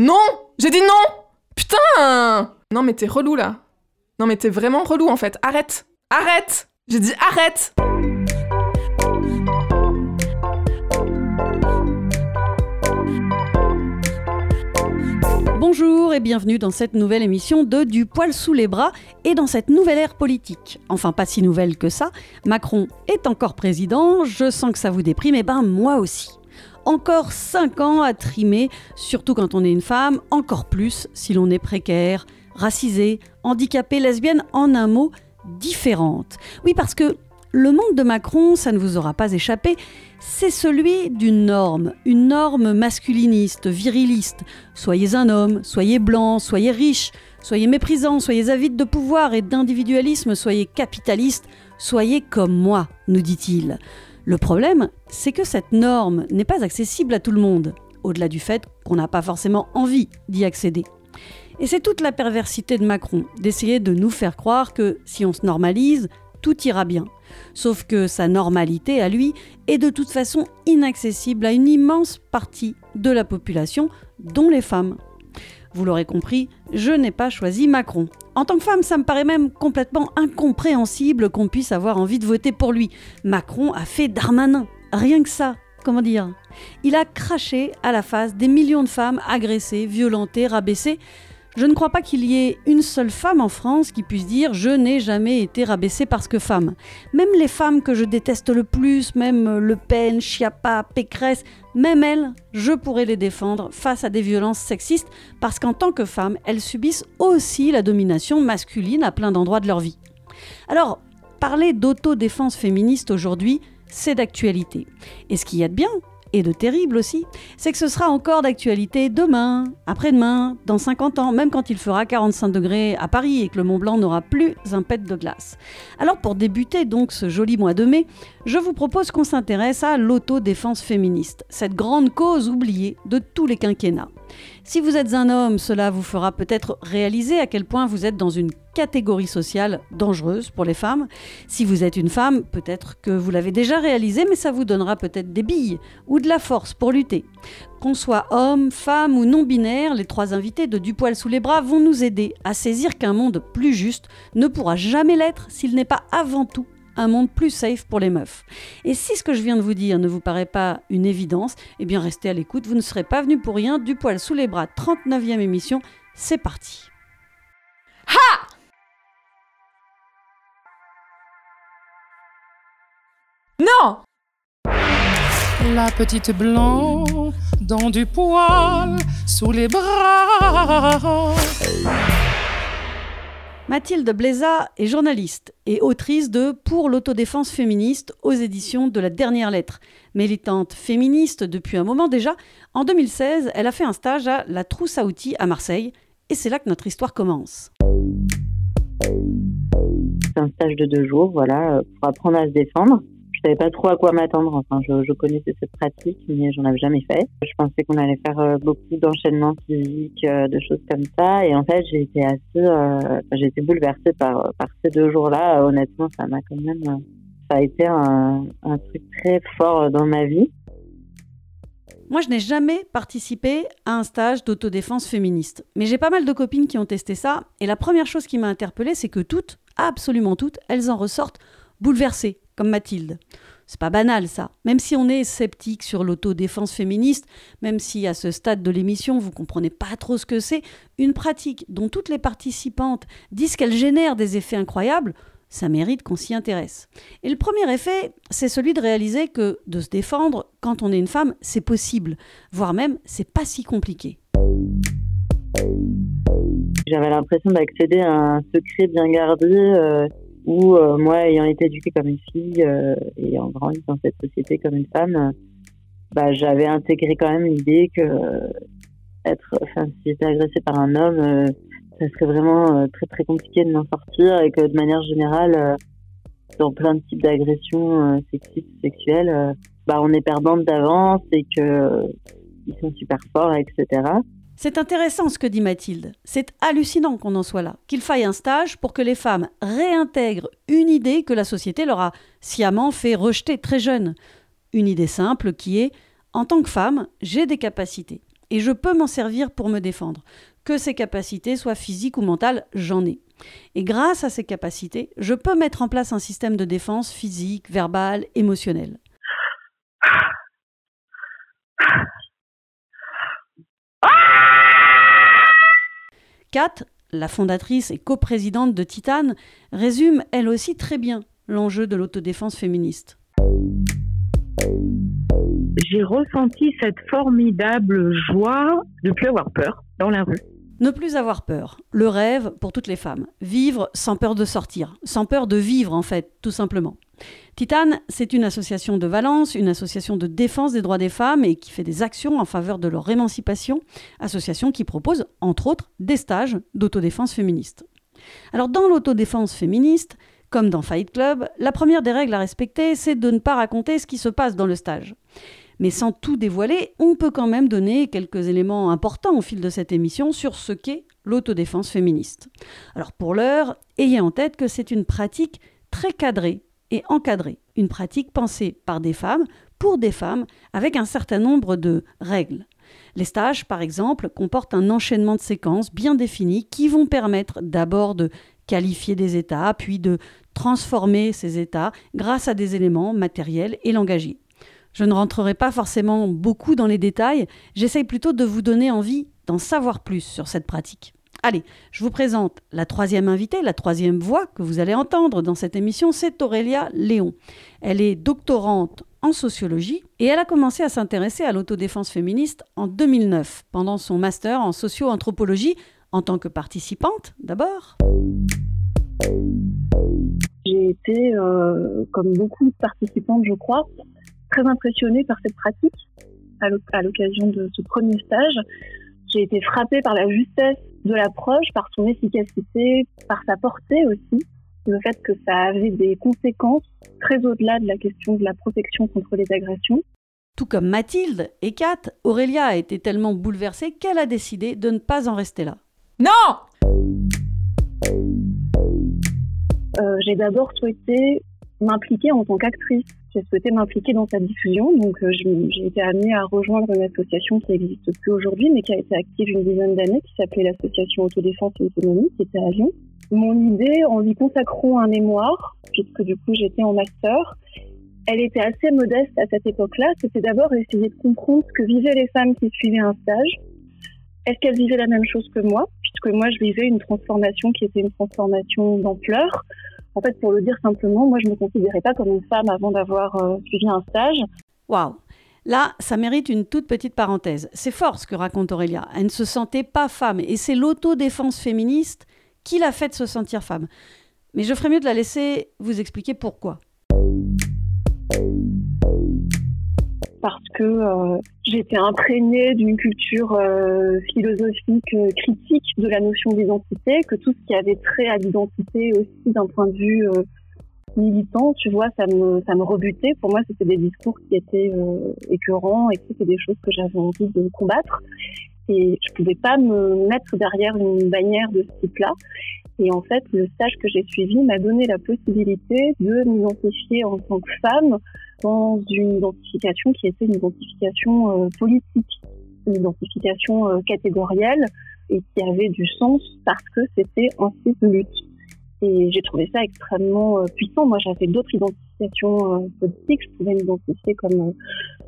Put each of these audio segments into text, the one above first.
Non J'ai dit non Putain Non mais t'es relou là. Non mais t'es vraiment relou en fait. Arrête Arrête J'ai dit arrête Bonjour et bienvenue dans cette nouvelle émission de Du poil sous les bras et dans cette nouvelle ère politique. Enfin, pas si nouvelle que ça. Macron est encore président, je sens que ça vous déprime, et ben moi aussi. Encore 5 ans à trimer, surtout quand on est une femme, encore plus si l'on est précaire, racisé, handicapé, lesbienne, en un mot, différente. Oui, parce que le monde de Macron, ça ne vous aura pas échappé, c'est celui d'une norme, une norme masculiniste, viriliste. Soyez un homme, soyez blanc, soyez riche, soyez méprisant, soyez avide de pouvoir et d'individualisme, soyez capitaliste, soyez comme moi, nous dit-il. Le problème, c'est que cette norme n'est pas accessible à tout le monde, au-delà du fait qu'on n'a pas forcément envie d'y accéder. Et c'est toute la perversité de Macron, d'essayer de nous faire croire que si on se normalise, tout ira bien. Sauf que sa normalité à lui est de toute façon inaccessible à une immense partie de la population, dont les femmes. Vous l'aurez compris, je n'ai pas choisi Macron. En tant que femme, ça me paraît même complètement incompréhensible qu'on puisse avoir envie de voter pour lui. Macron a fait Darmanin. Rien que ça. Comment dire? Il a craché à la face des millions de femmes agressées, violentées, rabaissées, je ne crois pas qu'il y ait une seule femme en France qui puisse dire je n'ai jamais été rabaissée parce que femme. Même les femmes que je déteste le plus, même Le Pen, Chiappa, Pécresse, même elles, je pourrais les défendre face à des violences sexistes parce qu'en tant que femmes, elles subissent aussi la domination masculine à plein d'endroits de leur vie. Alors, parler d'autodéfense féministe aujourd'hui, c'est d'actualité. Et ce qu'il y a de bien, et de terrible aussi, c'est que ce sera encore d'actualité demain, après-demain, dans 50 ans, même quand il fera 45 degrés à Paris et que le Mont Blanc n'aura plus un pet de glace. Alors pour débuter donc ce joli mois de mai, je vous propose qu'on s'intéresse à l'autodéfense féministe, cette grande cause oubliée de tous les quinquennats. Si vous êtes un homme, cela vous fera peut-être réaliser à quel point vous êtes dans une catégorie sociale dangereuse pour les femmes. Si vous êtes une femme, peut-être que vous l'avez déjà réalisé, mais ça vous donnera peut-être des billes ou de la force pour lutter. Qu'on soit homme, femme ou non-binaire, les trois invités de Du poil sous les bras vont nous aider à saisir qu'un monde plus juste ne pourra jamais l'être s'il n'est pas avant tout un monde plus safe pour les meufs. Et si ce que je viens de vous dire ne vous paraît pas une évidence, eh bien restez à l'écoute, vous ne serez pas venu pour rien. Du poil sous les bras, 39e émission, c'est parti. Ha Non La petite blanc dans du poil sous les bras. Mathilde Bléza est journaliste et autrice de Pour l'autodéfense féministe aux éditions de la dernière lettre. Militante féministe depuis un moment déjà, en 2016, elle a fait un stage à la Trousse à outils à Marseille et c'est là que notre histoire commence. C'est un stage de deux jours, pour apprendre à se défendre je savais pas trop à quoi m'attendre. Enfin, je, connaissais cette pratique, mais j'en avais jamais fait. Je pensais qu'on allait faire euh, beaucoup d'enchaînements physiques, euh, de choses comme ça. Et en fait, j'ai été assez, euh, j'ai été bouleversée par, ces deux jours-là. Honnêtement, ça m'a quand même, ça a été un truc très fort dans ma vie. Moi, je n'ai jamais participé à un stage d'autodéfense féministe. Mais j'ai pas mal de copines qui ont testé ça. Et la première chose qui m'a interpellée, c'est que toutes, absolument toutes, elles en ressortent bouleversées comme Mathilde. C'est pas banal ça. Même si on est sceptique sur l'autodéfense féministe, même si à ce stade de l'émission vous comprenez pas trop ce que c'est, une pratique dont toutes les participantes disent qu'elle génère des effets incroyables, ça mérite qu'on s'y intéresse. Et le premier effet, c'est celui de réaliser que de se défendre quand on est une femme, c'est possible, voire même c'est pas si compliqué. J'avais l'impression d'accéder à un secret bien gardé. Euh, où euh, moi, ayant été éduquée comme une fille euh, et en grandi dans cette société comme une femme, bah, j'avais intégré quand même l'idée que être, enfin, si j'étais agressée par un homme, euh, ça serait vraiment très très compliqué de m'en sortir et que de manière générale, dans plein de types d'agressions sexistes, sexuelles, bah, on est perdante d'avance et que ils sont super forts, etc. C'est intéressant ce que dit Mathilde. C'est hallucinant qu'on en soit là, qu'il faille un stage pour que les femmes réintègrent une idée que la société leur a sciemment fait rejeter très jeune. Une idée simple qui est en tant que femme, j'ai des capacités. et je peux m'en servir pour me défendre. Que ces capacités soient physiques ou mentales, j'en ai. Et grâce à ces capacités, je peux mettre en place un système de défense physique, verbal, émotionnel. 4, la fondatrice et coprésidente de Titane, résume elle aussi très bien l'enjeu de l'autodéfense féministe. J'ai ressenti cette formidable joie de plus avoir peur dans la rue. Ne plus avoir peur, le rêve pour toutes les femmes. Vivre sans peur de sortir, sans peur de vivre en fait, tout simplement. Titane, c'est une association de Valence, une association de défense des droits des femmes et qui fait des actions en faveur de leur émancipation, association qui propose, entre autres, des stages d'autodéfense féministe. Alors dans l'autodéfense féministe, comme dans Fight Club, la première des règles à respecter, c'est de ne pas raconter ce qui se passe dans le stage. Mais sans tout dévoiler, on peut quand même donner quelques éléments importants au fil de cette émission sur ce qu'est l'autodéfense féministe. Alors pour l'heure, ayez en tête que c'est une pratique très cadrée et encadrer une pratique pensée par des femmes, pour des femmes, avec un certain nombre de règles. Les stages, par exemple, comportent un enchaînement de séquences bien définies qui vont permettre d'abord de qualifier des états, puis de transformer ces états grâce à des éléments matériels et langagiers. Je ne rentrerai pas forcément beaucoup dans les détails, j'essaye plutôt de vous donner envie d'en savoir plus sur cette pratique. Allez, je vous présente la troisième invitée, la troisième voix que vous allez entendre dans cette émission, c'est Aurélia Léon. Elle est doctorante en sociologie et elle a commencé à s'intéresser à l'autodéfense féministe en 2009, pendant son master en socio-anthropologie, en tant que participante d'abord. J'ai été, euh, comme beaucoup de participantes, je crois, très impressionnée par cette pratique à l'occasion de ce premier stage. J'ai été frappée par la justesse de l'approche, par son efficacité, par sa portée aussi, le fait que ça avait des conséquences très au-delà de la question de la protection contre les agressions. Tout comme Mathilde et Kat, Aurélia a été tellement bouleversée qu'elle a décidé de ne pas en rester là. Non euh, J'ai d'abord souhaité m'impliquer en tant qu'actrice j'ai souhaité m'impliquer dans sa diffusion. Donc, euh, j'ai été amenée à rejoindre une association qui n'existe plus aujourd'hui, mais qui a été active une dizaine d'années, qui s'appelait l'association Autodéfense et Autonomie, qui était à Lyon. Mon idée, en lui consacrant un mémoire, puisque du coup j'étais en master, elle était assez modeste à cette époque-là. C'était d'abord essayer de comprendre ce que vivaient les femmes qui suivaient un stage. Est-ce qu'elles vivaient la même chose que moi? Puisque moi, je vivais une transformation qui était une transformation d'ampleur. En fait, pour le dire simplement, moi, je ne me considérais pas comme une femme avant d'avoir euh, suivi un stage. Waouh Là, ça mérite une toute petite parenthèse. C'est fort ce que raconte Aurélia. Elle ne se sentait pas femme et c'est l'autodéfense féministe qui l'a fait se sentir femme. Mais je ferais mieux de la laisser vous expliquer pourquoi. Parce que euh, j'étais imprégnée d'une culture euh, philosophique euh, critique de la notion d'identité, que tout ce qui avait trait à l'identité aussi d'un point de vue militant, tu vois, ça me, ça me rebutait. Pour moi, c'était des discours qui étaient écœurants et c'était des choses que j'avais envie de combattre. Et je pouvais pas me mettre derrière une bannière de ce type-là. Et en fait, le stage que j'ai suivi m'a donné la possibilité de m'identifier en tant que femme dans une identification qui était une identification euh, politique, une identification euh, catégorielle et qui avait du sens parce que c'était un site de lutte. Et j'ai trouvé ça extrêmement euh, puissant. Moi, j'avais d'autres identifications politiques. Je pouvais m'identifier comme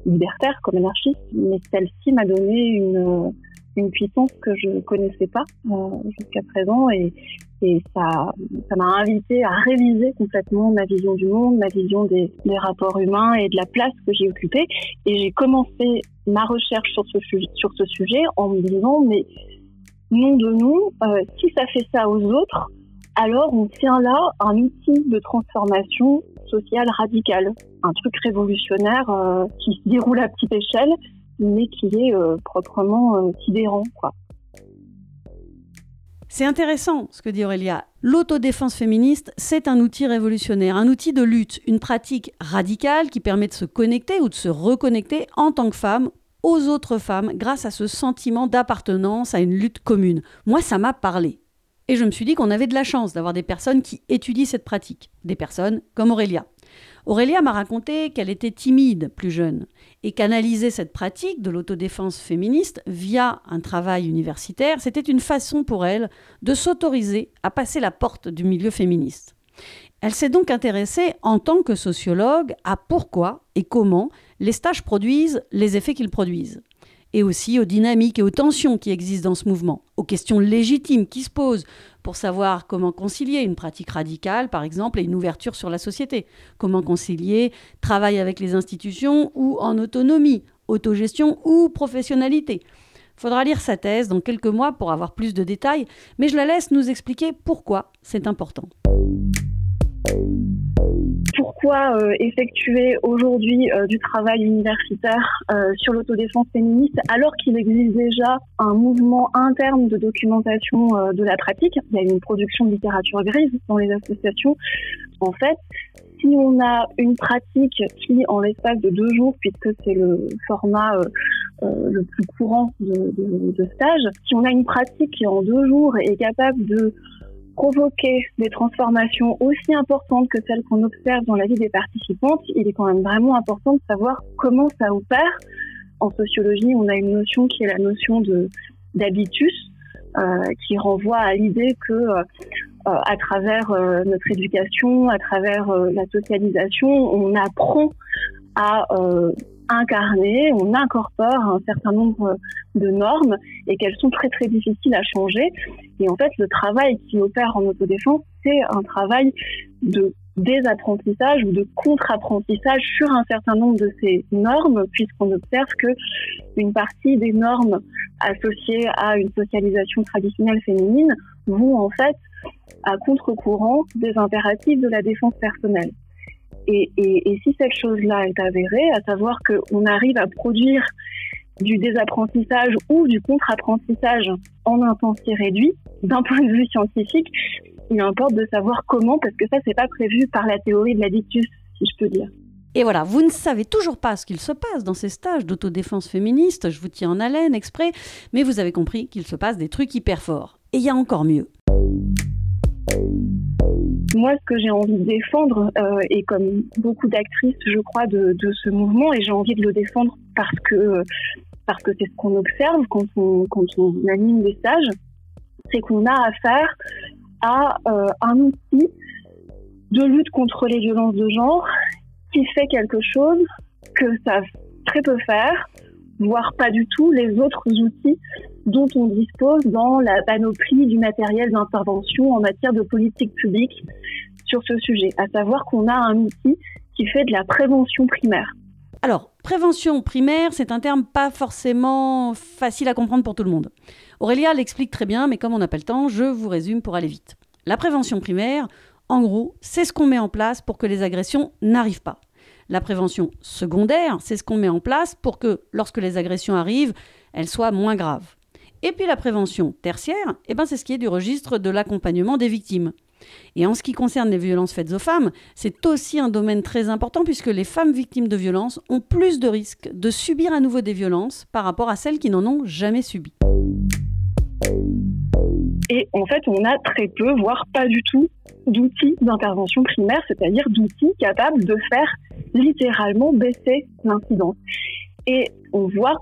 libertaire, comme anarchiste, mais celle-ci m'a donné une une puissance que je ne connaissais pas jusqu'à présent et, et ça m'a invité à réviser complètement ma vision du monde, ma vision des, rapports humains et de la place que j'ai occupée. Et j'ai commencé ma recherche sur ce, sur ce sujet en me disant, mais nom de nous, euh, si ça fait ça aux autres, alors on tient là un outil de transformation sociale radicale, un truc révolutionnaire euh, qui se déroule à petite échelle, mais qui est euh, proprement sidérant, quoi. C'est intéressant ce que dit Aurélia. L'autodéfense féministe, c'est un outil révolutionnaire, un outil de lutte, une pratique radicale qui permet de se connecter ou de se reconnecter en tant que femme aux autres femmes grâce à ce sentiment d'appartenance à une lutte commune. Moi, ça m'a parlé. Et je me suis dit qu'on avait de la chance d'avoir des personnes qui étudient cette pratique, des personnes comme Aurélia. Aurélia m'a raconté qu'elle était timide plus jeune et qu'analyser cette pratique de l'autodéfense féministe via un travail universitaire, c'était une façon pour elle de s'autoriser à passer la porte du milieu féministe. Elle s'est donc intéressée en tant que sociologue à pourquoi et comment les stages produisent les effets qu'ils produisent et aussi aux dynamiques et aux tensions qui existent dans ce mouvement, aux questions légitimes qui se posent pour savoir comment concilier une pratique radicale, par exemple, et une ouverture sur la société, comment concilier travail avec les institutions ou en autonomie, autogestion ou professionnalité. Faudra lire sa thèse dans quelques mois pour avoir plus de détails, mais je la laisse nous expliquer pourquoi c'est important pourquoi euh, effectuer aujourd'hui euh, du travail universitaire euh, sur l'autodéfense féministe alors qu'il existe déjà un mouvement interne de documentation de la pratique? Il y a une production de littérature grise dans les associations. En fait, si on a une pratique qui, en l'espace de deux jours, puisque c'est le format le plus courant de, stage, si on a une pratique qui en deux jours est capable de provoquer des transformations aussi importantes que celles qu'on observe dans la vie des participantes, il est quand même vraiment important de savoir comment ça opère. En sociologie, on a une notion qui est la notion d'habitus, euh, qui renvoie à l'idée que euh, à travers euh, notre éducation, à travers la socialisation, on apprend à incarner, on incorpore un certain nombre de normes et qu'elles sont très très difficiles à changer. Et en fait, le travail qui opère en autodéfense, c'est un travail de désapprentissage ou de contre-apprentissage sur un certain nombre de ces normes, puisqu'on observe que une partie des normes associées à une socialisation traditionnelle féminine vont en fait à contre-courant des impératifs de la défense personnelle. Et, si cette chose-là est avérée, à savoir qu'on arrive à produire du désapprentissage ou du contre-apprentissage en un temps si réduit, d'un point de vue scientifique, il importe de savoir comment, parce que ça, c'est pas prévu par la théorie de l'additus, si je peux dire. Et voilà, vous ne savez toujours pas ce qu'il se passe dans ces stages d'autodéfense féministe, je vous tiens en haleine exprès, mais vous avez compris qu'il se passe des trucs hyper forts. Et il y a encore mieux. Moi, ce que j'ai envie de défendre, euh, et comme beaucoup d'actrices, je crois, de, ce mouvement, et j'ai envie de le défendre parce que parce que c'est ce qu'on observe quand on, quand on anime des stages, c'est qu'on a affaire à euh, un outil de lutte contre les violences de genre qui fait quelque chose que savent très peu faire, voire pas du tout les autres outils dont on dispose dans la panoplie du matériel d'intervention en matière de politique publique sur ce sujet, à savoir qu'on a un outil qui fait de la prévention primaire. Alors, prévention primaire, c'est un terme pas forcément facile à comprendre pour tout le monde. Aurélia l'explique très bien, mais comme on n'a pas le temps, je vous résume pour aller vite. La prévention primaire, en gros, c'est ce qu'on met en place pour que les agressions n'arrivent pas. La prévention secondaire, c'est ce qu'on met en place pour que, lorsque les agressions arrivent, elles soient moins graves. Et puis la prévention tertiaire, eh ben c'est ce qui est du registre de l'accompagnement des victimes. Et en ce qui concerne les violences faites aux femmes, c'est aussi un domaine très important puisque les femmes victimes de violences ont plus de risques de subir à nouveau des violences par rapport à celles qui n'en ont jamais subi. Et en fait, on a très peu, voire pas du tout, d'outils d'intervention primaire, c'est-à-dire d'outils capables de faire littéralement baisser l'incidence. Et on voit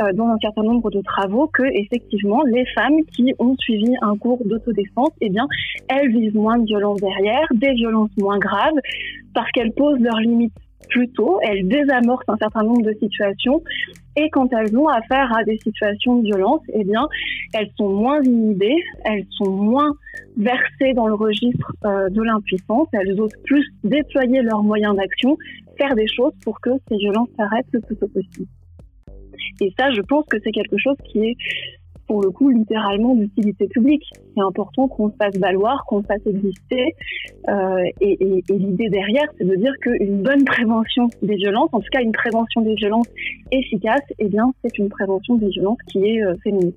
euh, dans un certain nombre de travaux que effectivement les femmes qui ont suivi un cours d'autodéfense, eh bien, elles vivent moins de violences derrière, des violences moins graves, parce qu'elles posent leurs limites plus tôt, elles désamorcent un certain nombre de situations, et quand elles ont affaire à des situations de violence, eh bien, elles sont moins inhibées, elles sont moins versées dans le registre euh, de l'impuissance, elles osent plus déployer leurs moyens d'action, faire des choses pour que ces violences s'arrêtent le plus tôt possible. Et ça, je pense que c'est quelque chose qui est, pour le coup, littéralement d'utilité publique. C'est important qu'on se fasse valoir, qu'on se fasse exister. Euh, et, l'idée derrière, c'est de dire qu'une bonne prévention des violences, en tout cas une prévention des violences efficace, eh bien, c'est une prévention des violences qui est euh, féminine.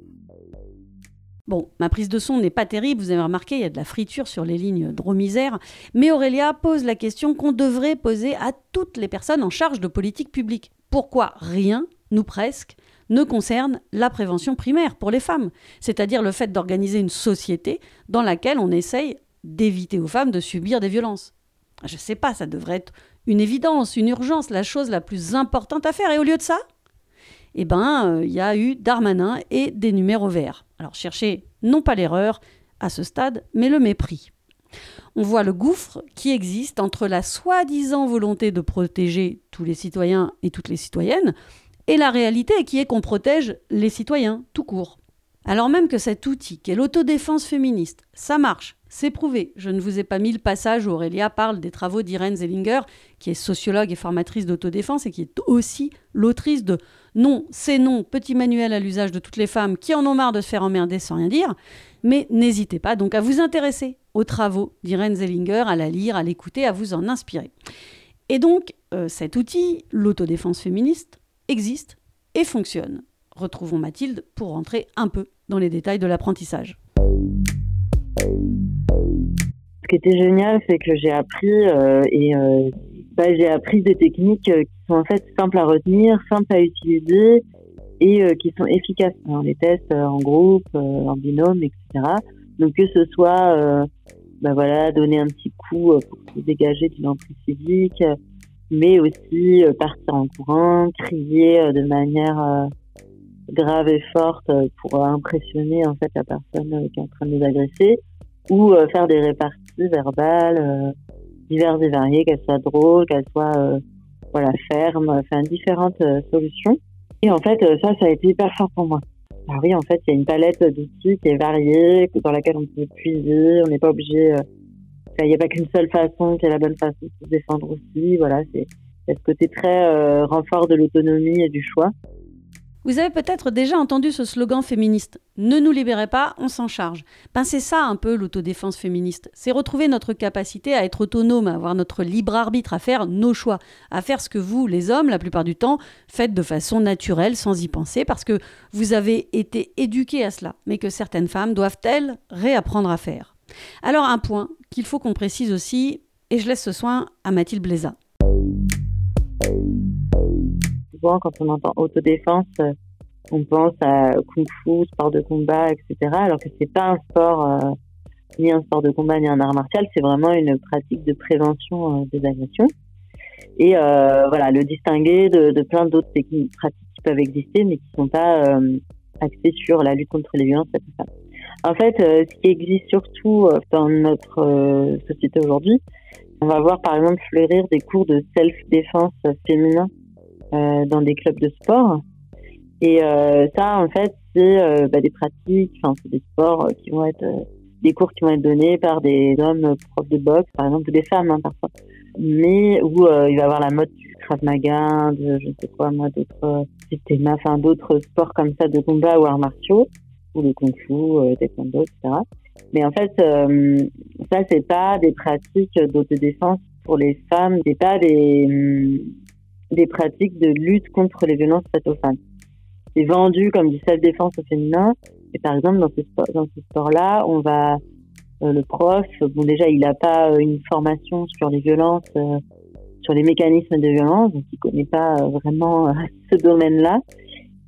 Bon, ma prise de son n'est pas terrible, vous avez remarqué, il y a de la friture sur les lignes dromisères, mais Aurélia pose la question qu'on devrait poser à toutes les personnes en charge de politique publique. Pourquoi rien nous presque, ne concerne la prévention primaire pour les femmes, c'est-à-dire le fait d'organiser une société dans laquelle on essaye d'éviter aux femmes de subir des violences. Je ne sais pas, ça devrait être une évidence, une urgence, la chose la plus importante à faire. Et au lieu de ça, eh ben, il y a eu Darmanin et des numéros verts. Alors cherchez non pas l'erreur à ce stade, mais le mépris. On voit le gouffre qui existe entre la soi-disant volonté de protéger tous les citoyens et toutes les citoyennes et la réalité qui est qu'on protège les citoyens tout court. Alors même que cet outil, qu'est l'autodéfense féministe, ça marche, c'est prouvé. Je ne vous ai pas mis le passage où Aurélia parle des travaux d'Irène Zellinger, qui est sociologue et formatrice d'autodéfense et qui est aussi l'autrice de Non, c'est non, petit manuel à l'usage de toutes les femmes qui en ont marre de se faire emmerder sans rien dire. Mais n'hésitez pas donc à vous intéresser aux travaux d'Irène Zellinger, à la lire, à l'écouter, à vous en inspirer. Et donc, euh, cet outil, l'autodéfense féministe, existe et fonctionne. Retrouvons Mathilde pour rentrer un peu dans les détails de l'apprentissage. Ce qui était génial, c'est que j'ai appris euh, et euh, bah, j'ai appris des techniques euh, qui sont en fait simples à retenir, simples à utiliser et qui sont efficaces dans les tests en groupe, en binôme, etc. Donc que ce soit, bah voilà, donner un petit coup pour se dégager d'une emprise physique, mais aussi partir en courant, crier de manière grave et forte pour impressionner en fait la personne euh, qui est en train de nous agresser ou euh, faire des réparties verbales euh, diverses et variées, qu'elles soient drôles, qu'elles soient voilà fermes, enfin différentes solutions. Et en fait, ça, ça a été hyper fort pour moi. Ah oui, en fait, il y a une palette d'outils qui est variée, dans laquelle on peut puiser. On n'est pas obligé. Il n'y a pas qu'une seule façon qui est la bonne façon de se défendre aussi. Voilà, c'est ce côté très renfort de l'autonomie et du choix. Vous avez peut-être déjà entendu ce slogan féministe Ne nous libérez pas, on s'en charge. Ben c'est ça un peu l'autodéfense féministe. C'est retrouver notre capacité à être autonome, à avoir notre libre arbitre, à faire nos choix, à faire ce que vous, les hommes, la plupart du temps, faites de façon naturelle, sans y penser, parce que vous avez été éduqués à cela, mais que certaines femmes doivent-elles réapprendre à faire? Alors un point qu'il faut qu'on précise aussi, et je laisse ce soin à Mathilde Bléza quand on entend autodéfense, euh, on pense à kung fu, sport de combat, etc. Alors que c'est pas un sport, euh, ni un sport de combat, ni un art martial. C'est vraiment une pratique de prévention euh, des agressions. Et voilà, le distinguer de, plein d'autres pratiques qui peuvent exister, mais qui sont pas axées sur la lutte contre les violences En fait, ce qui existe surtout dans notre société aujourd'hui, on va voir par exemple fleurir des cours de self-défense féminin euh, dans des clubs de sport. Et euh, ça, en fait, c'est euh, bah, des pratiques, enfin, c'est des sports qui vont être, des cours qui vont être donnés par des hommes profs de boxe, par exemple, ou des femmes hein, parfois. Mais où il va y avoir la mode du Krav Maga, de je ne sais quoi, moi, d'autres enfin, d'autres sports comme ça de combat ou arts martiaux, ou le kung fu, taekwondo, etc. Mais en fait, ça, c'est pas des pratiques d'autodéfense pour les femmes, c'est pas des des pratiques de lutte contre les violences faites aux femmes. C'est vendu comme du self-défense au féminin. Et par exemple, dans ce, sport, dans ce sport-là, on va, euh, le prof, bon, déjà, il n'a pas euh, une formation sur les violences, euh, sur les mécanismes de violence, donc il connaît pas vraiment ce domaine-là.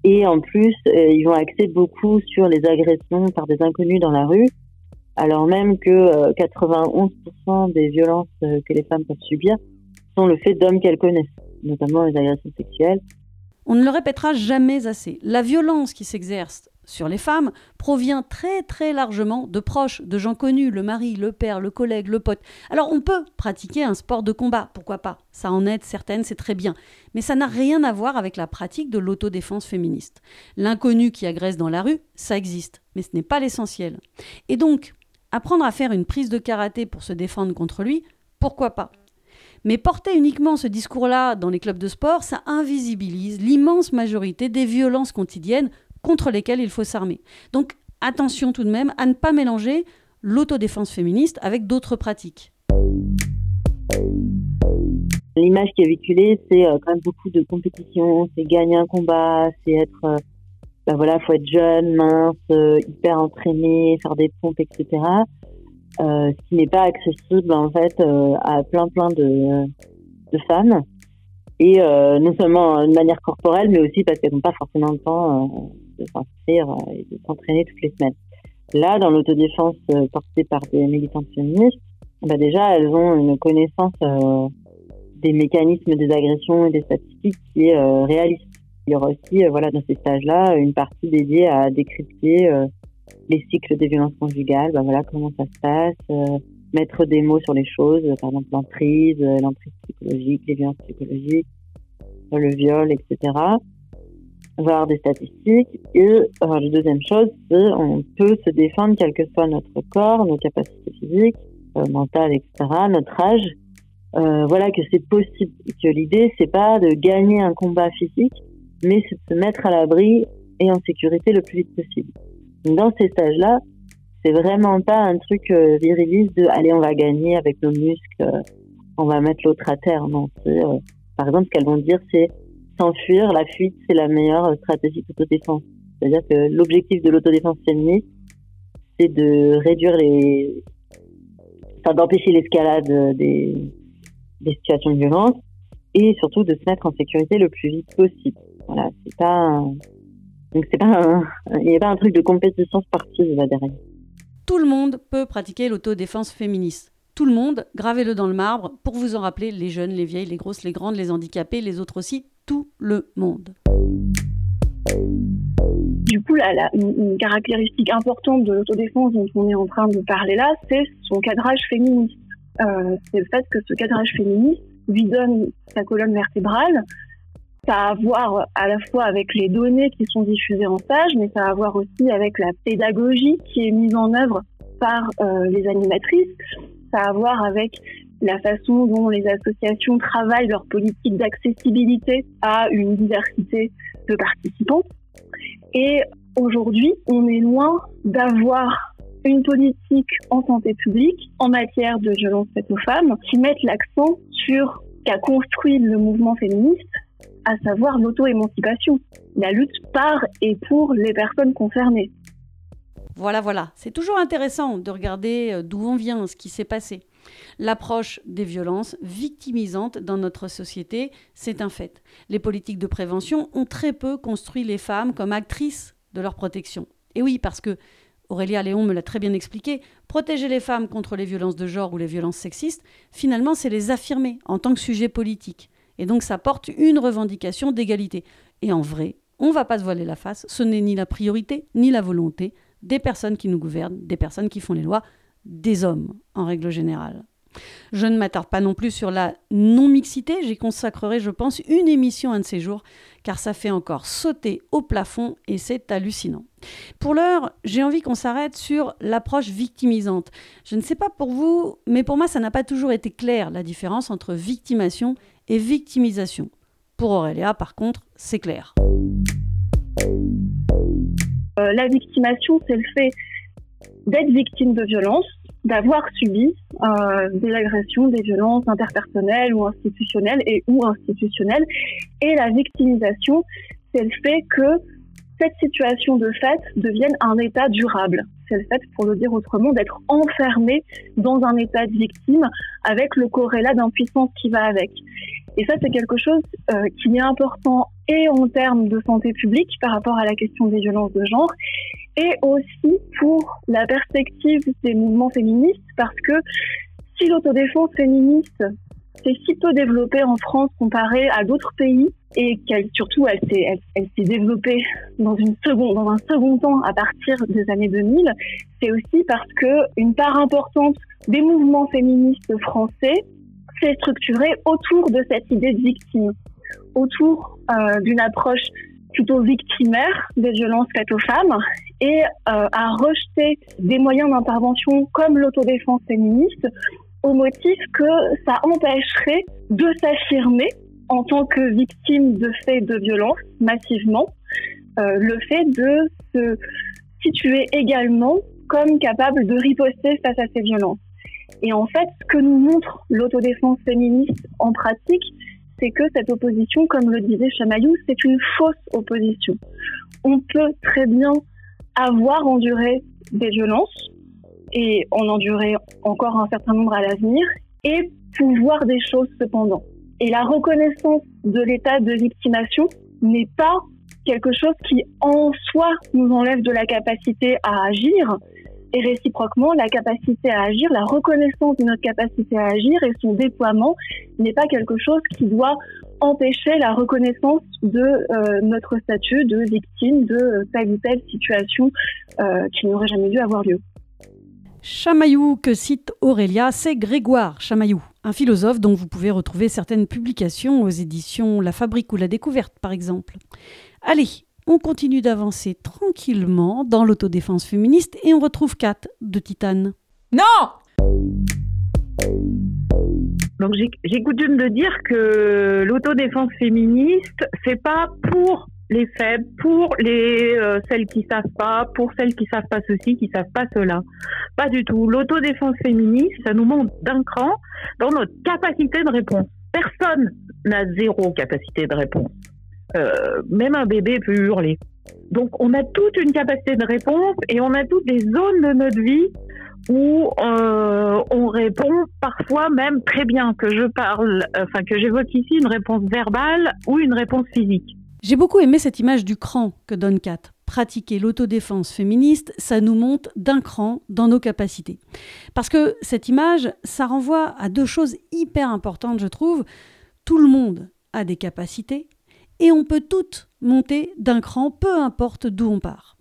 Et en plus, ils vont axer beaucoup sur les agressions par des inconnus dans la rue, alors même que 91% des violences que les femmes peuvent subir sont le fait d'hommes qu'elles connaissent notamment les agressions sexuelles. On ne le répétera jamais assez. La violence qui s'exerce sur les femmes provient très très largement de proches, de gens connus, le mari, le père, le collègue, le pote. Alors on peut pratiquer un sport de combat, pourquoi pas? Ça en aide certaines, c'est très bien. Mais ça n'a rien à voir avec la pratique de l'autodéfense féministe. L'inconnu qui agresse dans la rue, ça existe, mais ce n'est pas l'essentiel. Et donc, apprendre à faire une prise de karaté pour se défendre contre lui, pourquoi pas? Mais porter uniquement ce discours-là dans les clubs de sport, ça invisibilise l'immense majorité des violences quotidiennes contre lesquelles il faut s'armer. Donc attention tout de même à ne pas mélanger l'autodéfense féministe avec d'autres pratiques. L'image qui est véhiculée, c'est euh, quand même beaucoup de compétition, c'est gagner un combat, c'est être, ben voilà, faut être jeune, mince, euh, hyper entraîné, faire des pompes, etc. Ce qui n'est pas accessible en fait à plein plein de, femmes et non seulement de manière corporelle mais aussi parce qu'elles n'ont pas forcément le temps de s'inscrire et de s'entraîner toutes les semaines. Là, dans l'autodéfense portée par des militantes féministes, bah déjà elles ont une connaissance des mécanismes des agressions et des statistiques qui est réaliste. Il y aura aussi, voilà, dans ces stages-là, une partie dédiée à décrypter les cycles des violences conjugales, ben voilà comment ça se passe, mettre des mots sur les choses, par exemple l'emprise, l'emprise psychologique, les violences psychologiques, le viol, etc voir des statistiques. Et euh, la deuxième chose, c'est on peut se défendre quel que soit notre corps, nos capacités physiques, euh, mentales, etc., notre âge. Euh, voilà que c'est possible. Que l'idée, c'est pas de gagner un combat physique, mais c'est de se mettre à l'abri et en sécurité le plus vite possible. dans ces stages-là, c'est vraiment pas un truc euh, viriliste de allez, on va gagner avec nos muscles, on va mettre l'autre à terre. Non, par exemple, ce qu'elles vont dire, c'est s'enfuir, la fuite, c'est la meilleure stratégie d'autodéfense. C'est-à-dire que l'objectif de l'autodéfense féministe, c'est de réduire les, enfin, d'empêcher l'escalade des, des situations de violence et surtout de se mettre en sécurité le plus vite possible. Voilà, c'est pas, donc c'est pas, il n'y a pas un truc de compétition sportive là derrière. Tout le monde peut pratiquer l'autodéfense féministe. Tout le monde, gravez-le dans le marbre pour vous en rappeler, les jeunes, les vieilles, les grosses, les grandes, les handicapés, les autres aussi, tout le monde. Du coup, là, une, caractéristique importante de l'autodéfense dont on est en train de parler là, c'est son cadrage féministe. Euh, c'est le fait que ce cadrage féministe lui donne sa colonne vertébrale. Ça a à voir à la fois avec les données qui sont diffusées en stage, mais ça a à voir aussi avec la pédagogie qui est mise en œuvre par euh, les animatrices. Ça a à voir avec la façon dont les associations travaillent leur politique d'accessibilité à une diversité de participants. Et aujourd'hui, on est loin d'avoir une politique en santé publique en matière de violence faite aux femmes qui mette l'accent sur qu'a construit le mouvement féministe, à savoir l'auto-émancipation, la lutte par et pour les personnes concernées. Voilà, voilà. C'est toujours intéressant de regarder euh, d'où on vient, ce qui s'est passé. L'approche des violences victimisantes dans notre société, c'est un fait. Les politiques de prévention ont très peu construit les femmes comme actrices de leur protection. Et oui, parce que Aurélia Léon me l'a très bien expliqué, protéger les femmes contre les violences de genre ou les violences sexistes, finalement, c'est les affirmer en tant que sujet politique. Et donc ça porte une revendication d'égalité. Et en vrai, on ne va pas se voiler la face, ce n'est ni la priorité ni la volonté des personnes qui nous gouvernent, des personnes qui font les lois, des hommes en règle générale. Je ne m'attarde pas non plus sur la non-mixité, j'y consacrerai, je pense, une émission un de ces jours, car ça fait encore sauter au plafond et c'est hallucinant. Pour l'heure, j'ai envie qu'on s'arrête sur l'approche victimisante. Je ne sais pas pour vous, mais pour moi, ça n'a pas toujours été clair, la différence entre victimation et victimisation. Pour Aurélia, par contre, c'est clair. Euh, la victimation, c'est le fait d'être victime de violence, d'avoir subi euh, des agressions, des violences interpersonnelles ou institutionnelles et ou institutionnelles. Et la victimisation, c'est le fait que cette situation de fait devienne un état durable. C'est le fait, pour le dire autrement, d'être enfermé dans un état de victime avec le corrélat d'impuissance qui va avec. Et ça, c'est quelque chose euh, qui est important et en termes de santé publique par rapport à la question des violences de genre et aussi pour la perspective des mouvements féministes parce que si l'autodéfense féministe s'est si peu développée en France comparée à d'autres pays et qu'elle surtout elle s'est développée dans une seconde dans un second temps à partir des années 2000 c'est aussi parce que une part importante des mouvements féministes français s'est structurée autour de cette idée de victime. Autour euh, d'une approche plutôt victimaire des violences faites aux femmes et euh, à rejeter des moyens d'intervention comme l'autodéfense féministe au motif que ça empêcherait de s'affirmer en tant que victime de faits de violence massivement, euh, le fait de se situer également comme capable de riposter face à ces violences. Et en fait, ce que nous montre l'autodéfense féministe en pratique, c'est que cette opposition, comme le disait Chamaillou, c'est une fausse opposition. On peut très bien avoir enduré des violences et en endurer encore un certain nombre à l'avenir et pouvoir des choses cependant. Et la reconnaissance de l'état de victimation n'est pas quelque chose qui en soi nous enlève de la capacité à agir, et réciproquement, la capacité à agir, la reconnaissance de notre capacité à agir et son déploiement n'est pas quelque chose qui doit empêcher la reconnaissance de euh, notre statut de victime de telle ou telle situation euh, qui n'aurait jamais dû avoir lieu. Chamaillou que cite Aurélia, c'est Grégoire Chamaillou, un philosophe dont vous pouvez retrouver certaines publications aux éditions La Fabrique ou La Découverte par exemple. Allez, on continue d'avancer tranquillement dans l'autodéfense féministe et on retrouve Kat de Titane. Non Donc j'ai coutume de dire que l'autodéfense féministe, c'est pas pour les faibles, pour les euh, celles qui savent pas, pour celles qui savent pas ceci, qui savent pas cela. Pas du tout. L'autodéfense féministe, ça nous monte d'un cran dans notre capacité de réponse. Personne n'a zéro capacité de réponse. Euh, même un bébé peut hurler. Donc on a toute une capacité de réponse et on a toutes des zones de notre vie où euh, on répond parfois même très bien que je parle, enfin que j'évoque ici une réponse verbale ou une réponse physique. J'ai beaucoup aimé cette image du cran que donne Kat. Pratiquer l'autodéfense féministe, ça nous monte d'un cran dans nos capacités. Parce que cette image, ça renvoie à deux choses hyper importantes, je trouve. Tout le monde a des capacités, et on peut toutes monter d'un cran, peu importe d'où on part.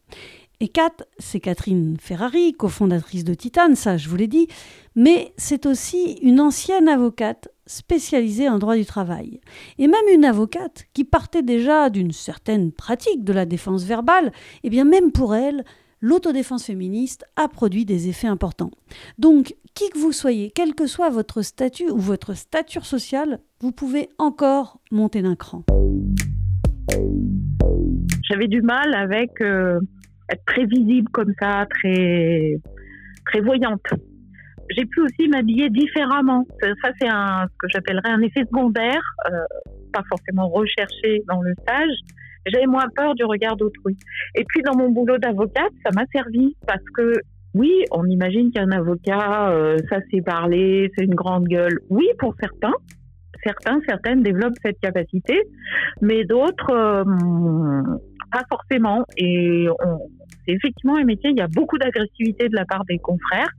Et Kat, c'est Catherine Ferrari, cofondatrice de Titane, ça je vous l'ai dit, mais c'est aussi une ancienne avocate spécialisée en droit du travail. Et même une avocate qui partait déjà d'une certaine pratique de la défense verbale, et eh bien même pour elle, l'autodéfense féministe a produit des effets importants. Donc, qui que vous soyez, quel que soit votre statut ou votre stature sociale, vous pouvez encore monter d'un cran. J'avais du mal avec euh, être très visible comme ça, très très voyante. J'ai pu aussi m'habiller différemment. Ça, c'est un ce que j'appellerais un effet secondaire, euh, pas forcément recherché dans le stage. J'avais moins peur du regard d'autrui. Et puis dans mon boulot d'avocate, ça m'a servi parce que oui, on imagine qu'un avocat, euh, ça c'est parler, c'est une grande gueule. Oui, pour certains, certains, certaines développent cette capacité, mais d'autres euh, pas forcément. Et c'est effectivement un métier, il y a beaucoup d'agressivité de la part des confrères.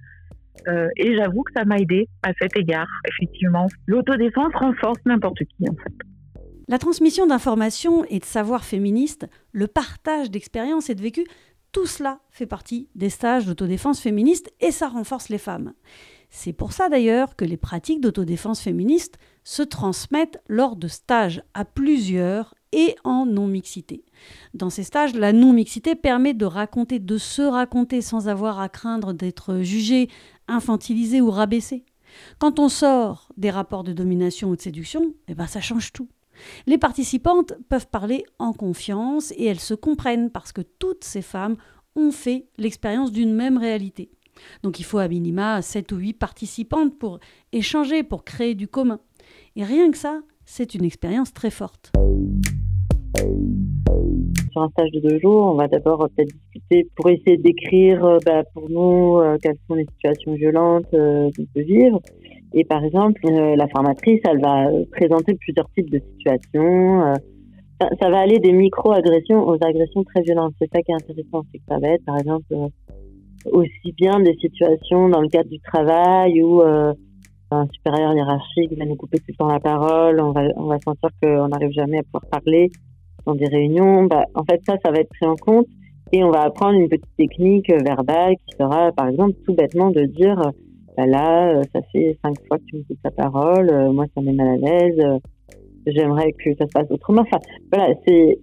Euh, et j'avoue que ça m'a aidé à cet égard, effectivement. L'autodéfense renforce n'importe qui, en fait. La transmission d'informations et de savoirs féministes, le partage d'expériences et de vécus, tout cela fait partie des stages d'autodéfense féministe et ça renforce les femmes. C'est pour ça d'ailleurs que les pratiques d'autodéfense féministe se transmettent lors de stages à plusieurs et en non-mixité. Dans ces stages, la non-mixité permet de raconter, de se raconter sans avoir à craindre d'être jugé, infantilisé ou rabaissé. Quand on sort des rapports de domination ou de séduction, eh ben ça change tout. Les participantes peuvent parler en confiance et elles se comprennent parce que toutes ces femmes ont fait l'expérience d'une même réalité. Donc il faut à minima 7 ou 8 participantes pour échanger, pour créer du commun. Et rien que ça, c'est une expérience très forte. Sur un stage de deux jours, on va d'abord peut-être discuter pour essayer d'écrire euh, bah, pour nous euh, quelles sont les situations violentes euh, qu'on peut vivre. Et par exemple, la formatrice, elle va présenter plusieurs types de situations. ça va aller des micro-agressions aux agressions très violentes. C'est ça qui est intéressant, c'est que ça va être, par exemple, aussi bien des situations dans le cadre du travail euh, un supérieur hiérarchique va nous couper tout le temps la parole, on va, on va sentir qu'on n'arrive jamais à pouvoir parler dans des réunions. Bah, en fait, ça, ça va être pris en compte et on va apprendre une petite technique verbale qui sera, par exemple, tout bêtement de dire bah là, euh, ça fait cinq fois que tu me coupes la parole, euh, moi, ça met mal à l'aise, j'aimerais que ça se passe autrement. Enfin, voilà, c'est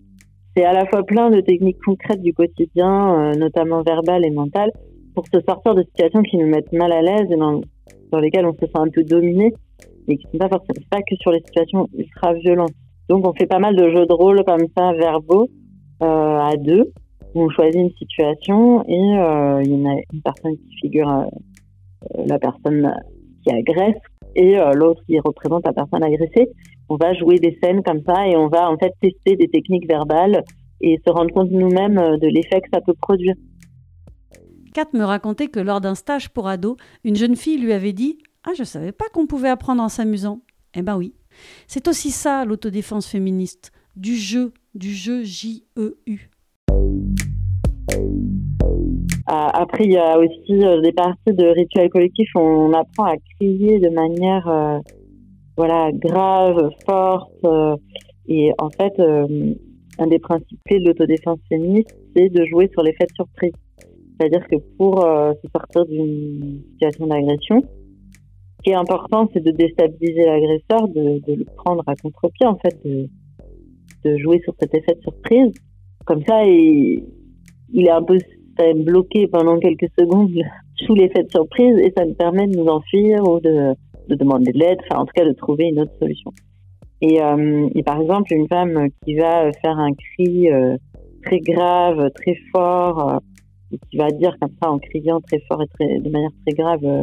c'est à la fois plein de techniques concrètes du quotidien, notamment verbales et mentales, pour se sortir de situations qui nous mettent mal à l'aise lesquelles on se sent un peu dominé, mais qui ne sont pas forcément pas que sur les situations ultra violentes. Donc on fait pas mal de jeux de rôle comme ça, verbaux, euh, à deux, on choisit une situation et euh, il y a une personne qui figure euh, la personne qui agresse et l'autre qui représente la personne agressée. On va jouer des scènes comme ça et on va en fait tester des techniques verbales et se rendre compte nous-mêmes de l'effet que ça peut produire. Kat me racontait que lors d'un stage pour ado, une jeune fille lui avait dit Ah, je savais pas qu'on pouvait apprendre en s'amusant. Eh ben oui. C'est aussi ça l'autodéfense féministe, du jeu, du jeu J-E-U. après, il y a aussi des parties de rituels collectifs où on apprend à crier de manière voilà grave, forte. et en fait, un des principes de l'autodéfense féministe, c'est de jouer sur l'effet de surprise. C'est-à-dire que pour se sortir d'une situation d'agression, ce qui est important, c'est de déstabiliser l'agresseur, de, le prendre à contre-pied, en fait, de, jouer sur cet effet de surprise. Comme ça, il, il est un peu bloqué pendant quelques secondes sous l'effet de surprise et ça nous permet de nous enfuir ou de, de demander de l'aide, enfin en tout cas de trouver une autre solution. Et, euh, par exemple, une femme qui va faire un cri euh, très grave, très fort, euh, et qui va dire comme ça en criant très fort et de manière très grave, euh,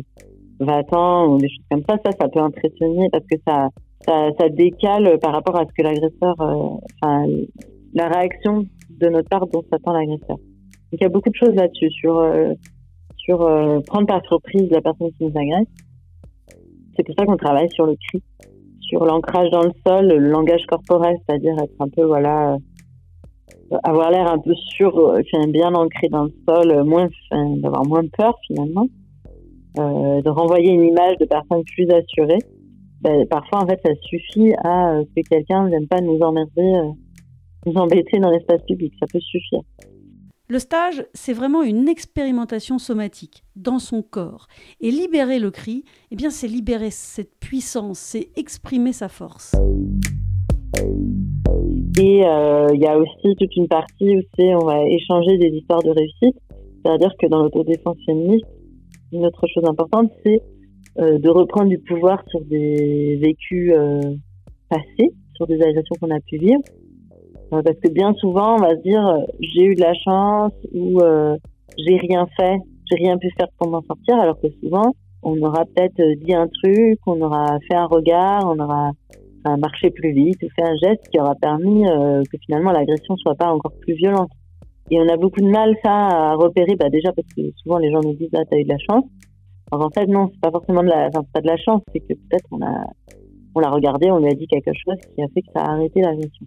va-t'en ou des choses comme ça, ça, ça peut impressionner parce que ça, ça, ça décale par rapport à ce que l'agresseur, enfin, la réaction de notre part dont s'attend l'agresseur. Donc il y a beaucoup de choses là-dessus, sur, euh, sur euh, prendre par surprise la personne qui nous agresse. C'est pour ça qu'on travaille sur le cri, sur l'ancrage dans le sol, le langage corporel, c'est-à-dire être un peu, voilà, euh, avoir l'air un peu sûr, bien ancré dans le sol, moins, d'avoir moins peur finalement, de renvoyer une image de personne plus assurée. Ben, parfois, en fait, ça suffit à ce que quelqu'un ne vienne pas nous emmerder, nous embêter dans l'espace public. Ça peut suffire. Le stage, c'est vraiment une expérimentation somatique dans son corps. Et libérer le cri, eh bien, c'est libérer cette puissance, c'est exprimer sa force. Et euh, il y a aussi toute une partie où on va échanger des histoires de réussite. C'est-à-dire que dans l'autodéfense féministe, une autre chose importante, c'est euh, de reprendre du pouvoir sur des vécus euh, passés, sur des agressions qu'on a pu vivre, parce que bien souvent, on va se dire, j'ai eu de la chance ou j'ai rien fait, j'ai rien pu faire pour m'en sortir, alors que souvent, on aura peut-être dit un truc, on aura fait un regard, on aura marché plus vite ou fait un geste qui aura permis que finalement l'agression soit pas encore plus violente. Et on a beaucoup de mal ça à repérer, bah déjà parce que souvent les gens nous disent ah t'as eu de la chance. Alors en fait non, c'est pas forcément de la, enfin pas de la chance, c'est que peut-être on a, on l'a regardé, on lui a dit quelque chose qui a fait que ça a arrêté l'agression.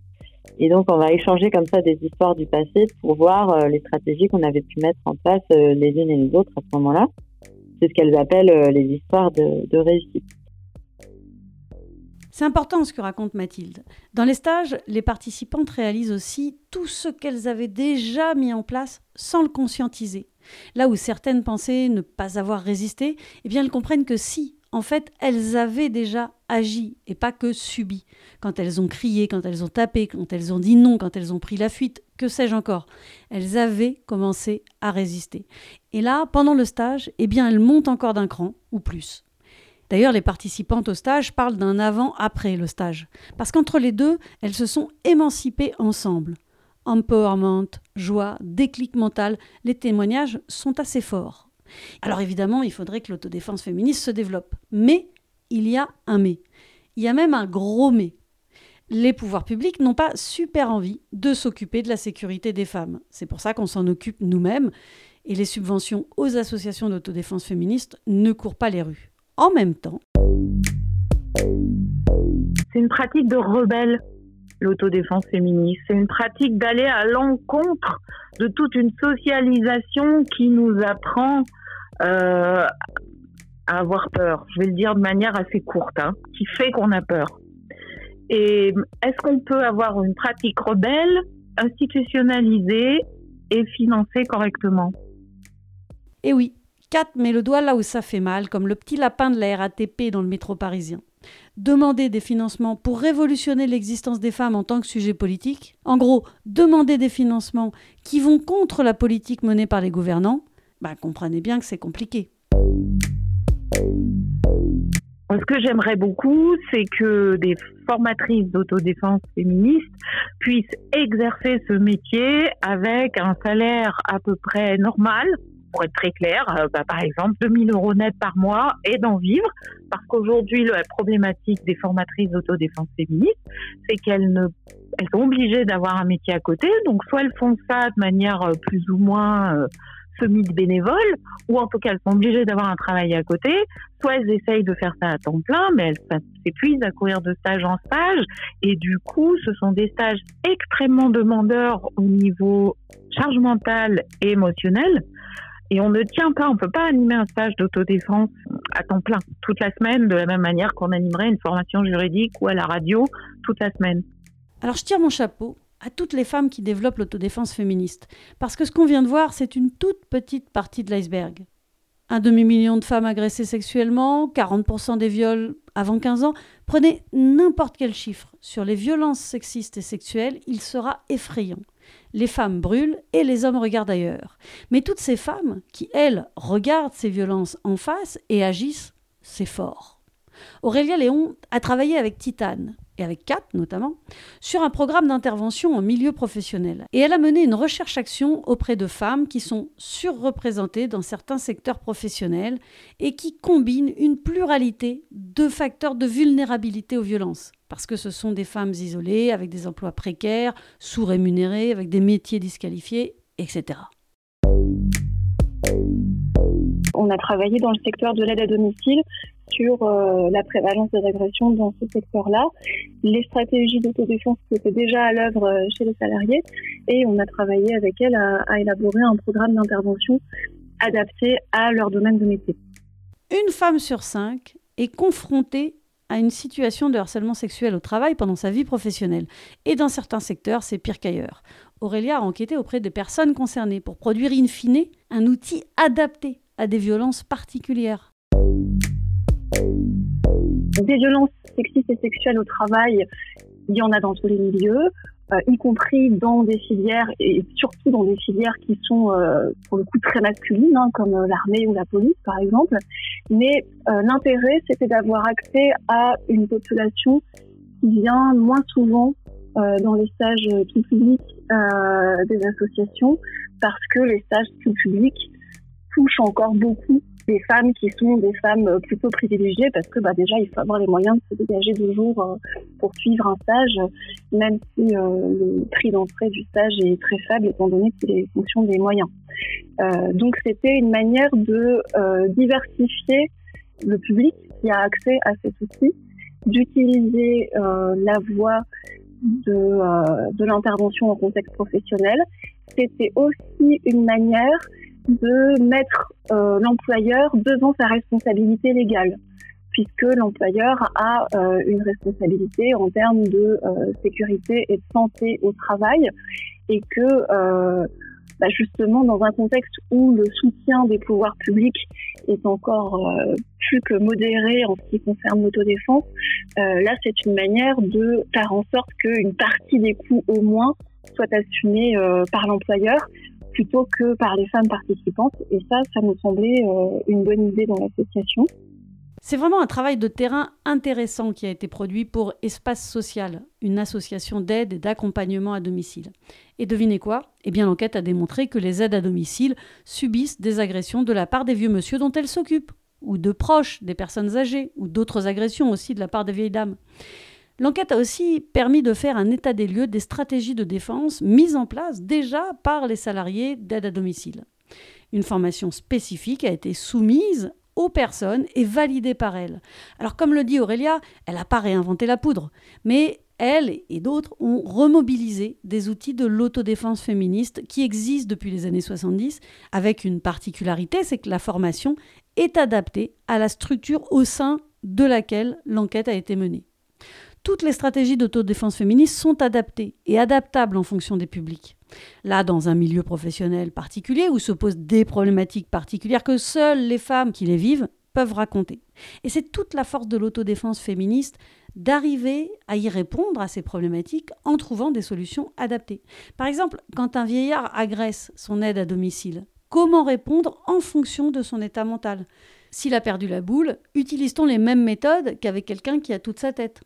Et donc, on va échanger comme ça des histoires du passé pour voir euh, les stratégies qu'on avait pu mettre en place euh, les unes et les autres à ce moment-là. C'est ce qu'elles appellent euh, les histoires de réussite. C'est important ce que raconte Mathilde. Dans les stages, les participantes réalisent aussi tout ce qu'elles avaient déjà mis en place sans le conscientiser. Là où certaines pensaient ne pas avoir résisté, eh bien elles comprennent que si, en fait, elles avaient déjà agi et pas que subi. Quand elles ont crié, quand elles ont tapé, quand elles ont dit non, quand elles ont pris la fuite, que sais-je encore? Elles avaient commencé à résister. Et là, pendant le stage, eh bien, elles montent encore d'un cran ou plus. D'ailleurs, les participantes au stage parlent d'un avant-après le stage. Parce qu'entre les deux, elles se sont émancipées ensemble. Empowerment, joie, déclic mental, les témoignages sont assez forts. Alors évidemment, il faudrait que l'autodéfense féministe se développe. Mais il y a un mais. Il y a même un gros mais. Les pouvoirs publics n'ont pas super envie de s'occuper de la sécurité des femmes. C'est pour ça qu'on s'en occupe nous-mêmes. Et les subventions aux associations d'autodéfense féministe ne courent pas les rues. En même temps. C'est une pratique de rebelle, l'autodéfense féministe. C'est une pratique d'aller à l'encontre de toute une socialisation qui nous apprend euh, à avoir peur. Je vais le dire de manière assez courte, hein, qui fait qu'on a peur. Et est-ce qu'on peut avoir une pratique rebelle, institutionnalisée et financée correctement? Eh oui, Kat met le doigt là où ça fait mal, comme le petit lapin de la RATP dans le métro parisien. Demander des financements pour révolutionner l'existence des femmes en tant que sujet politique, en gros, demander des financements qui vont contre la politique menée par les gouvernants, bah, comprenez bien que c'est compliqué. Ce que j'aimerais beaucoup, c'est que des formatrices d'autodéfense féministe puissent exercer ce métier avec un salaire à peu près normal, pour être très clair, euh, bah, par exemple 2000 euros net par mois et d'en vivre, parce qu'aujourd'hui la problématique des formatrices d'autodéfense féministe, c'est qu'elles ne, elles sont obligées d'avoir un métier à côté, donc soit elles font ça de manière euh, plus ou moins euh, semi-bénévoles, ou en tout cas elles sont obligées d'avoir un travail à côté, soit elles essayent de faire ça à temps plein, mais elles s'épuisent à courir de stage en stage, et du coup ce sont des stages extrêmement demandeurs au niveau charge mentale et émotionnelle. Et on ne tient pas, on peut pas animer un stage d'autodéfense à temps plein, toute la semaine, de la même manière qu'on animerait une formation juridique ou à la radio toute la semaine. Alors je tire mon chapeau à toutes les femmes qui développent l'autodéfense féministe, parce que ce qu'on vient de voir, c'est une toute petite partie de l'iceberg. Un demi-million de femmes agressées sexuellement, 40% des viols avant 15 ans. Prenez n'importe quel chiffre sur les violences sexistes et sexuelles, il sera effrayant. Les femmes brûlent et les hommes regardent ailleurs. Mais toutes ces femmes qui, elles, regardent ces violences en face et agissent, c'est fort. Aurélia Léon a travaillé avec Titane, et avec Kat notamment, sur un programme d'intervention en milieu professionnel. Et elle a mené une recherche-action auprès de femmes qui sont surreprésentées dans certains secteurs professionnels et qui combinent une pluralité de facteurs de vulnérabilité aux violences. Parce que ce sont des femmes isolées, avec des emplois précaires, sous-rémunérés, avec des métiers disqualifiés, etc. On a travaillé dans le secteur de l'aide à domicile sur euh, la prévalence des agressions dans ce secteur-là, les stratégies d'autodéfense qui étaient déjà à l'œuvre euh, chez les salariés, et on a travaillé avec elles à, à élaborer un programme d'intervention adapté à leur domaine de métier. Une femme sur cinq est confrontée à une situation de harcèlement sexuel au travail pendant sa vie professionnelle. Et dans certains secteurs, c'est pire qu'ailleurs. Aurélia a enquêté auprès des personnes concernées pour produire in fine un outil adapté à des violences particulières. Des violences sexistes et sexuelles au travail, il y en a dans tous les milieux, euh, y compris dans des filières et surtout dans des filières qui sont euh, pour le coup très masculines, hein, comme euh, l'armée ou la police par exemple. Mais l'intérêt, c'était d'avoir accès à une population qui vient moins souvent dans les stages tout publics des associations parce que les stages tout publics touchent encore beaucoup des femmes qui sont des femmes euh, plutôt privilégiées parce que bah, déjà il faut avoir les moyens de se dégager deux jours euh, pour suivre un stage, même si euh, le prix d'entrée du stage est très faible étant donné qu'il est fonction des moyens. donc c'était une manière de diversifier le public qui a accès à cet outil, d'utiliser la voie de, de l'intervention en contexte professionnel. C'était aussi une manière de mettre euh, l'employeur devant sa responsabilité légale, puisque l'employeur a euh, une responsabilité en termes de euh, sécurité et de santé au travail, et que bah justement dans un contexte où le soutien des pouvoirs publics est encore plus que modéré en ce qui concerne l'autodéfense, là c'est une manière de faire en sorte qu'une partie des coûts au moins soit assumée par l'employeur plutôt que par les femmes participantes. Et ça, ça nous semblait euh, une bonne idée dans l'association. C'est vraiment un travail de terrain intéressant qui a été produit pour Espace Social, une association d'aide et d'accompagnement à domicile. Et devinez quoi? Eh bien l'enquête a démontré que les aides à domicile subissent des agressions de la part des vieux monsieur dont elles s'occupent, ou de proches des personnes âgées, ou d'autres agressions aussi de la part des vieilles dames. L'enquête a aussi permis de faire un état des lieux des stratégies de défense mises en place déjà par les salariés d'aide à domicile. Une formation spécifique a été soumise aux personnes et validée par elles. Alors comme le dit Aurélia, elle n'a pas réinventé la poudre, mais elle et d'autres ont remobilisé des outils de l'autodéfense féministe qui existent depuis les années 70, avec une particularité, c'est que la formation est adaptée à la structure au sein de laquelle l'enquête a été menée toutes les stratégies d'autodéfense féministe sont adaptées et adaptables en fonction des publics. Là, dans un milieu professionnel particulier où se posent des problématiques particulières que seules les femmes qui les vivent peuvent raconter. Et c'est toute la force de l'autodéfense féministe d'arriver à y répondre à ces problématiques en trouvant des solutions adaptées. Par exemple, quand un vieillard agresse son aide à domicile, comment répondre en fonction de son état mental? S'il a perdu la boule, utilise-t-on les mêmes méthodes qu'avec quelqu'un qui a toute sa tête?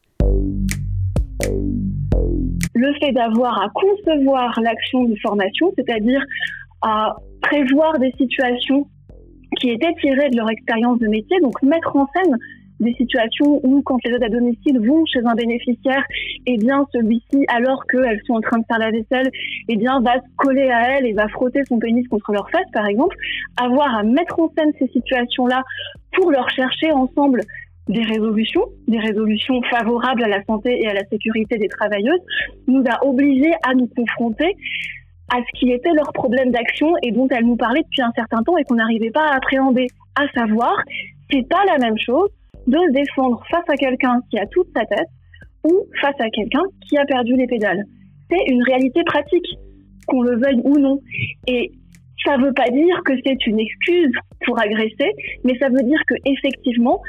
Le fait d'avoir à concevoir l'action de formation, c'est-à-dire à prévoir des situations qui étaient tirées de leur expérience de métier, donc mettre en scène des situations où, quand les aides à domicile vont chez un bénéficiaire, eh bien, celui-ci, alors qu'elles sont en train de faire la vaisselle, eh bien, va se coller à elle et va frotter son pénis contre leurs fesses, par exemple. Avoir à mettre en scène ces situations-là pour leur chercher ensemble des résolutions, des résolutions favorables à la santé et à la sécurité des travailleuses, nous a obligés à nous confronter à ce qui était leur problème d'action et dont elle nous parlait depuis un certain temps et qu'on n'arrivait pas à appréhender. À savoir, c'est pas la même chose de se défendre face à quelqu'un qui a toute sa tête ou face à quelqu'un qui a perdu les pédales. C'est une réalité pratique, qu'on le veuille ou non. Et ça veut pas dire que c'est une excuse pour agresser, mais ça veut dire que effectivement,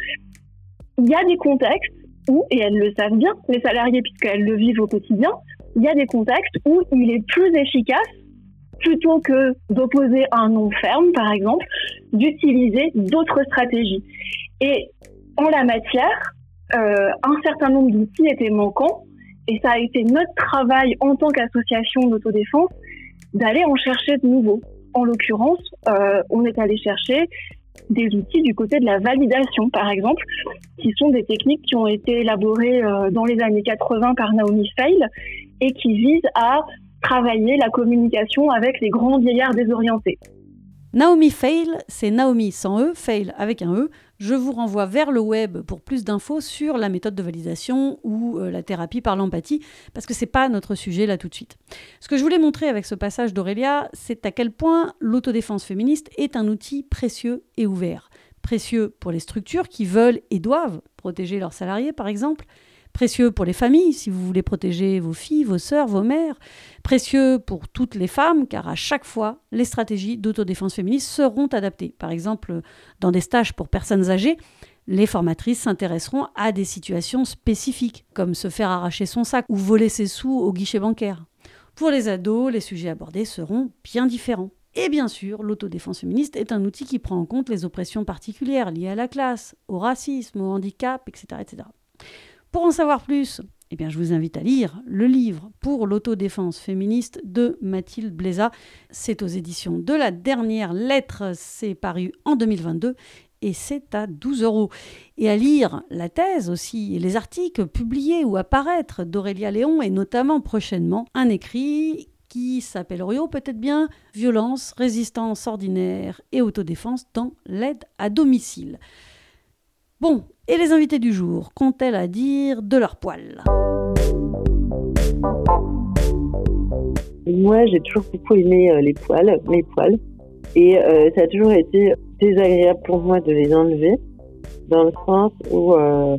il y a des contextes où, et elles le savent bien, les salariés, puisqu'elles le vivent au quotidien, il y a des contextes où il est plus efficace, plutôt que d'opposer un nom ferme, par exemple, d'utiliser d'autres stratégies. Et en la matière, euh, un certain nombre d'outils étaient manquants, et ça a été notre travail en tant qu'association d'autodéfense d'aller en chercher de nouveaux. En l'occurrence, euh, on est allé chercher des outils du côté de la validation, par exemple, qui sont des techniques qui ont été élaborées euh, dans les années 80 par Naomi Feil et qui visent à travailler la communication avec les grands vieillards désorientés. Naomi Fail, c'est Naomi sans E, Fail avec un E. Je vous renvoie vers le web pour plus d'infos sur la méthode de validation ou euh, la thérapie par l'empathie, parce que c'est pas notre sujet là tout de suite. Ce que je voulais montrer avec ce passage d'Aurélia, c'est à quel point l'autodéfense féministe est un outil précieux et ouvert. Précieux pour les structures qui veulent et doivent protéger leurs salariés, par exemple, précieux pour les familles, si vous voulez protéger vos filles, vos sœurs, vos mères, précieux pour toutes les femmes, car à chaque fois, les stratégies d'autodéfense féministe seront adaptées. Par exemple, dans des stages pour personnes âgées, les formatrices s'intéresseront à des situations spécifiques, comme se faire arracher son sac ou voler ses sous au guichet bancaire. Pour les ados, les sujets abordés seront bien différents. Et bien sûr, l'autodéfense féministe est un outil qui prend en compte les oppressions particulières liées à la classe, au racisme, au handicap, etc. etc. Pour en savoir plus, eh bien, je vous invite à lire le livre pour l'autodéfense féministe de Mathilde Bléza. C'est aux éditions de la dernière lettre, c'est paru en 2022 et c'est à 12 euros. Et à lire la thèse aussi, et les articles publiés ou apparaître d'Aurélia Léon et notamment prochainement un écrit qui s'appelle Rio peut-être bien Violence, résistance ordinaire et autodéfense dans l'aide à domicile. Bon, et les invités du jour, qu'ont-elles à dire de leurs poils Moi, j'ai toujours beaucoup aimé euh, les poils, mes poils. Et euh, ça a toujours été désagréable pour moi de les enlever, dans le sens où euh,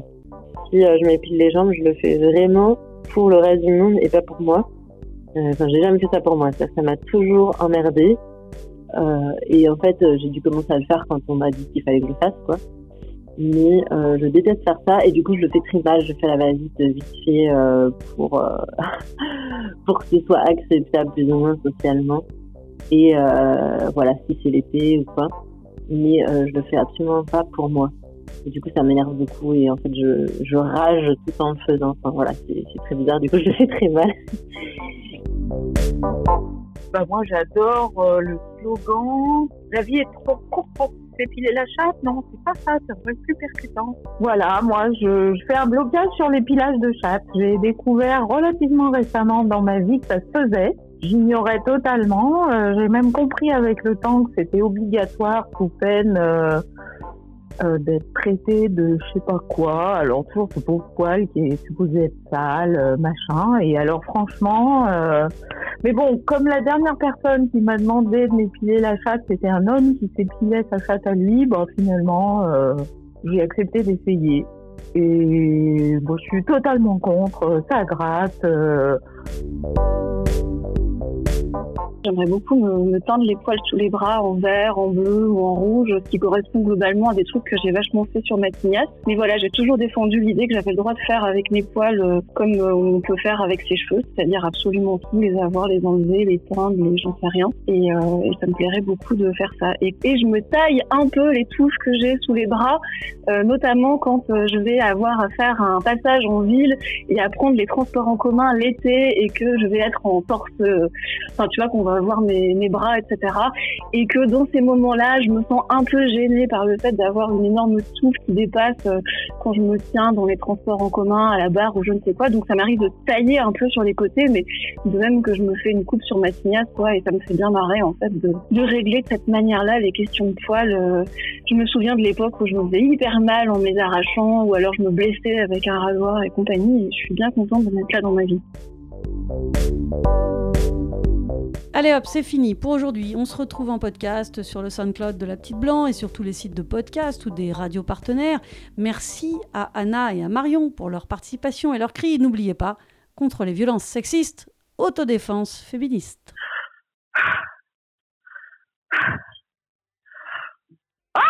si je m'épile les jambes, je le fais vraiment pour le reste du monde et pas pour moi. Enfin, j'ai jamais fait ça pour moi. Ça, ça m'a toujours emmerdé. et en fait, j'ai dû commencer à le faire quand on m'a dit qu'il fallait que je le fasse, quoi mais euh, je déteste faire ça et du coup je le fais très mal, je fais la va-vite vite fait euh, pour euh, pour que ce soit acceptable plus ou moins socialement. Et voilà si c'est l'été ou quoi. Mais je le fais absolument pas pour moi. Et du coup ça m'énerve beaucoup et en fait je, je rage tout en le faisant enfin voilà c'est très bizarre. Du coup je le fais très mal. Bah moi j'adore le slogan. La vie est trop courte épiler la chatte, non, c'est pas ça, ça devrait être plus percutant. Voilà, moi, je, fais un blocage sur l'épilage de chatte. J'ai découvert relativement récemment dans ma vie que ça se faisait. J'ignorais totalement. Euh, j'ai même compris avec le temps que c'était obligatoire sous peine euh, euh, d'être traité de je sais pas quoi. Alors toujours ce pauvre poil qui est supposé être sale, machin. Et alors franchement, mais bon, comme la dernière personne qui m'a demandé de m'épiler la chatte, c'était un homme qui s'épilait sa chatte à lui, bon, finalement, euh, j'ai accepté d'essayer. Et bon, je suis totalement contre, ça gratte. Euh, J'aimerais beaucoup me, teindre les poils sous les bras en vert, en bleu ou en rouge, ce qui correspond globalement à des trucs que j'ai vachement fait sur ma tignasse. Mais voilà, j'ai toujours défendu l'idée que j'avais le droit de faire avec mes poils euh, comme euh, on peut faire avec ses cheveux, c'est-à-dire absolument tout, les avoir, les enlever, les teindre, les j'en sais rien. Et, euh, et, ça me plairait beaucoup de faire ça. Et, je me taille un peu les touches que j'ai sous les bras, notamment quand je vais avoir à faire un passage en ville et à prendre les transports en commun l'été et que je vais être en torse, enfin tu vois qu'on va voir mes, bras, etc. Et que dans ces moments-là, je me sens un peu gênée par le fait d'avoir une énorme touffe qui dépasse euh, quand je me tiens dans les transports en commun, à la barre ou je ne sais quoi. Donc ça m'arrive de tailler un peu sur les côtés, mais de même que je me fais une coupe sur ma tignasse, quoi, et ça me fait bien marrer en fait de, régler de cette manière-là les questions de poils. Euh. je me souviens de l'époque où je me faisais hyper mal en les arrachant, ou alors je me blessais avec un rasoir et compagnie. Je suis bien contente de mettre là dans ma vie. Allez hop, c'est fini pour aujourd'hui. On se retrouve en podcast sur le SoundCloud de La Petite Blanc et sur tous les sites de podcast ou des radios partenaires. Merci à Anna et à Marion pour leur participation et leur cri. N'oubliez pas, contre les violences sexistes, autodéfense féministe. Ah